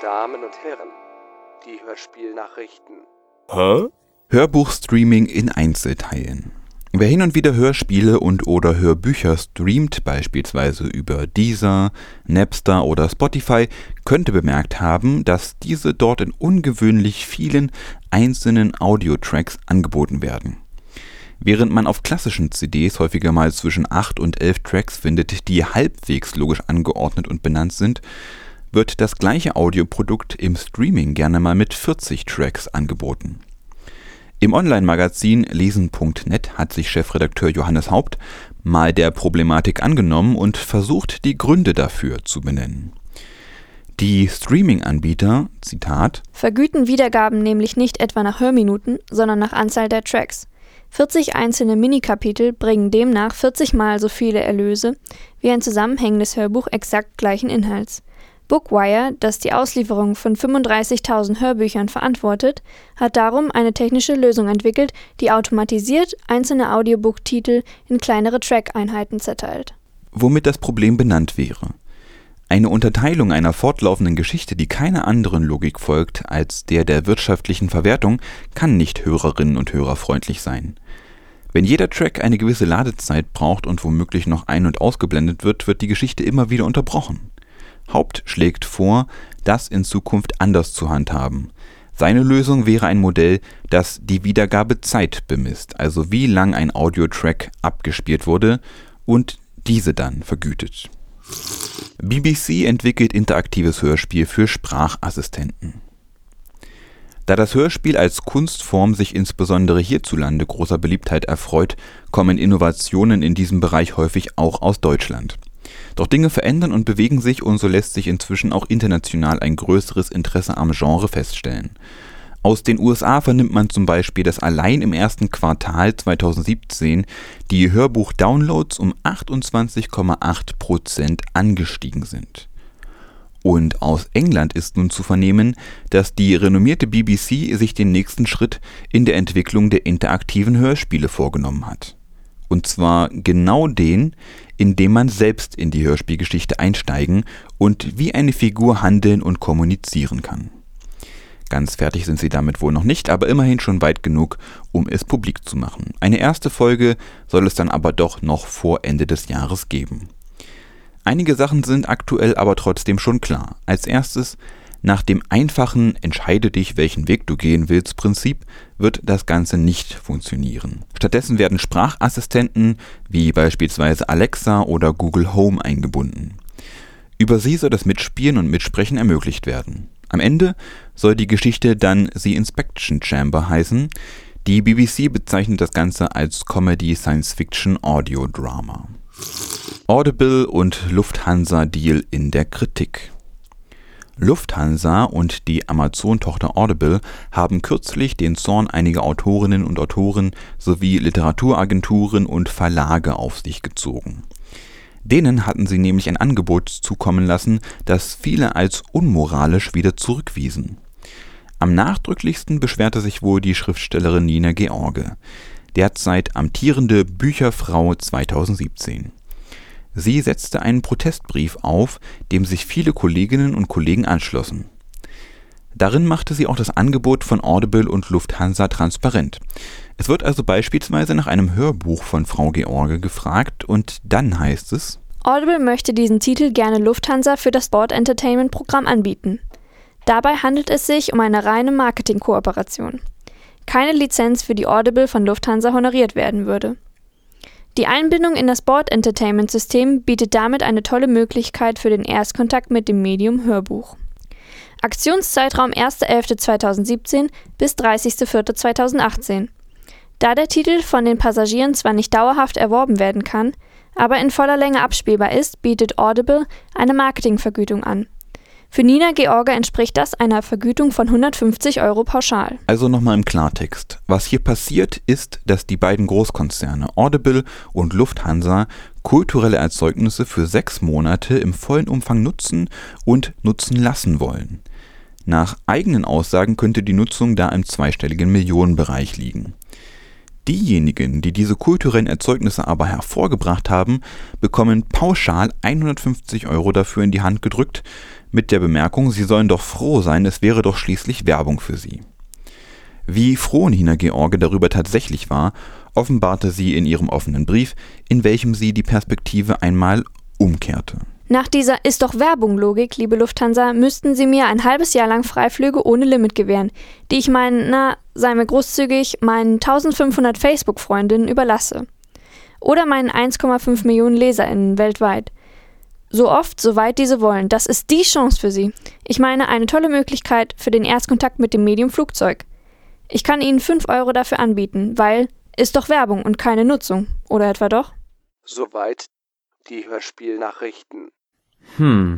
Damen und Herren, die Hörspielnachrichten. Hä? Hörbuchstreaming in Einzelteilen. Wer hin und wieder Hörspiele und oder Hörbücher streamt, beispielsweise über Deezer, Napster oder Spotify, könnte bemerkt haben, dass diese dort in ungewöhnlich vielen einzelnen Audiotracks angeboten werden. Während man auf klassischen CDs häufiger mal zwischen 8 und 11 Tracks findet, die halbwegs logisch angeordnet und benannt sind, wird das gleiche Audioprodukt im Streaming gerne mal mit 40 Tracks angeboten. Im Online-Magazin lesen.net hat sich Chefredakteur Johannes Haupt mal der Problematik angenommen und versucht, die Gründe dafür zu benennen. Die Streaming-Anbieter, Zitat, vergüten Wiedergaben nämlich nicht etwa nach Hörminuten, sondern nach Anzahl der Tracks. 40 einzelne Minikapitel bringen demnach 40 mal so viele Erlöse wie ein zusammenhängendes Hörbuch exakt gleichen Inhalts. Bookwire, das die Auslieferung von 35.000 Hörbüchern verantwortet, hat darum eine technische Lösung entwickelt, die automatisiert einzelne Audiobook-Titel in kleinere Track-Einheiten zerteilt. Womit das Problem benannt wäre. Eine Unterteilung einer fortlaufenden Geschichte, die keiner anderen Logik folgt als der der wirtschaftlichen Verwertung, kann nicht Hörerinnen und Hörer freundlich sein. Wenn jeder Track eine gewisse Ladezeit braucht und womöglich noch ein- und ausgeblendet wird, wird die Geschichte immer wieder unterbrochen. Haupt schlägt vor, das in Zukunft anders zu handhaben. Seine Lösung wäre ein Modell, das die Wiedergabezeit bemisst, also wie lang ein Audiotrack abgespielt wurde und diese dann vergütet. BBC entwickelt interaktives Hörspiel für Sprachassistenten. Da das Hörspiel als Kunstform sich insbesondere hierzulande großer Beliebtheit erfreut, kommen Innovationen in diesem Bereich häufig auch aus Deutschland. Doch Dinge verändern und bewegen sich und so lässt sich inzwischen auch international ein größeres Interesse am Genre feststellen aus den USA vernimmt man zum Beispiel, dass allein im ersten Quartal 2017 die Hörbuch-Downloads um 28,8 Prozent angestiegen sind. Und aus England ist nun zu vernehmen, dass die renommierte BBC sich den nächsten Schritt in der Entwicklung der interaktiven Hörspiele vorgenommen hat. Und zwar genau den, in dem man selbst in die Hörspielgeschichte einsteigen und wie eine Figur handeln und kommunizieren kann. Ganz fertig sind sie damit wohl noch nicht, aber immerhin schon weit genug, um es publik zu machen. Eine erste Folge soll es dann aber doch noch vor Ende des Jahres geben. Einige Sachen sind aktuell aber trotzdem schon klar. Als erstes, nach dem einfachen Entscheide dich, welchen Weg du gehen willst Prinzip wird das Ganze nicht funktionieren. Stattdessen werden Sprachassistenten wie beispielsweise Alexa oder Google Home eingebunden. Über sie soll das Mitspielen und Mitsprechen ermöglicht werden. Am Ende soll die Geschichte dann The Inspection Chamber heißen. Die BBC bezeichnet das Ganze als Comedy Science Fiction Audio Drama. Audible und Lufthansa Deal in der Kritik. Lufthansa und die Amazon-Tochter Audible haben kürzlich den Zorn einiger Autorinnen und Autoren sowie Literaturagenturen und Verlage auf sich gezogen. Denen hatten sie nämlich ein Angebot zukommen lassen, das viele als unmoralisch wieder zurückwiesen. Am nachdrücklichsten beschwerte sich wohl die Schriftstellerin Nina George, derzeit amtierende Bücherfrau 2017. Sie setzte einen Protestbrief auf, dem sich viele Kolleginnen und Kollegen anschlossen. Darin machte sie auch das Angebot von Audible und Lufthansa transparent. Es wird also beispielsweise nach einem Hörbuch von Frau George gefragt und dann heißt es Audible möchte diesen Titel gerne Lufthansa für das Sport Entertainment Programm anbieten. Dabei handelt es sich um eine reine Marketingkooperation. Keine Lizenz für die Audible von Lufthansa honoriert werden würde. Die Einbindung in das Sport Entertainment System bietet damit eine tolle Möglichkeit für den Erstkontakt mit dem Medium Hörbuch. Aktionszeitraum 1.11.2017 bis 30.04.2018. Da der Titel von den Passagieren zwar nicht dauerhaft erworben werden kann, aber in voller Länge abspielbar ist, bietet Audible eine Marketingvergütung an. Für Nina George entspricht das einer Vergütung von 150 Euro pauschal. Also nochmal im Klartext. Was hier passiert, ist, dass die beiden Großkonzerne Audible und Lufthansa kulturelle Erzeugnisse für sechs Monate im vollen Umfang nutzen und nutzen lassen wollen. Nach eigenen Aussagen könnte die Nutzung da im zweistelligen Millionenbereich liegen. Diejenigen, die diese kulturellen Erzeugnisse aber hervorgebracht haben, bekommen pauschal 150 Euro dafür in die Hand gedrückt, mit der Bemerkung, sie sollen doch froh sein, es wäre doch schließlich Werbung für sie. Wie froh Nina George darüber tatsächlich war, offenbarte sie in ihrem offenen Brief, in welchem sie die Perspektive einmal umkehrte. Nach dieser ist doch Werbung-Logik, liebe Lufthansa, müssten Sie mir ein halbes Jahr lang Freiflüge ohne Limit gewähren, die ich meinen, na, sei mir großzügig, meinen 1500 Facebook-Freundinnen überlasse. Oder meinen 1,5 Millionen LeserInnen weltweit. So oft, so weit diese wollen. Das ist die Chance für Sie. Ich meine, eine tolle Möglichkeit für den Erstkontakt mit dem Medium Flugzeug. Ich kann Ihnen 5 Euro dafür anbieten, weil ist doch Werbung und keine Nutzung. Oder etwa doch? Soweit die Hörspielnachrichten. Hmm.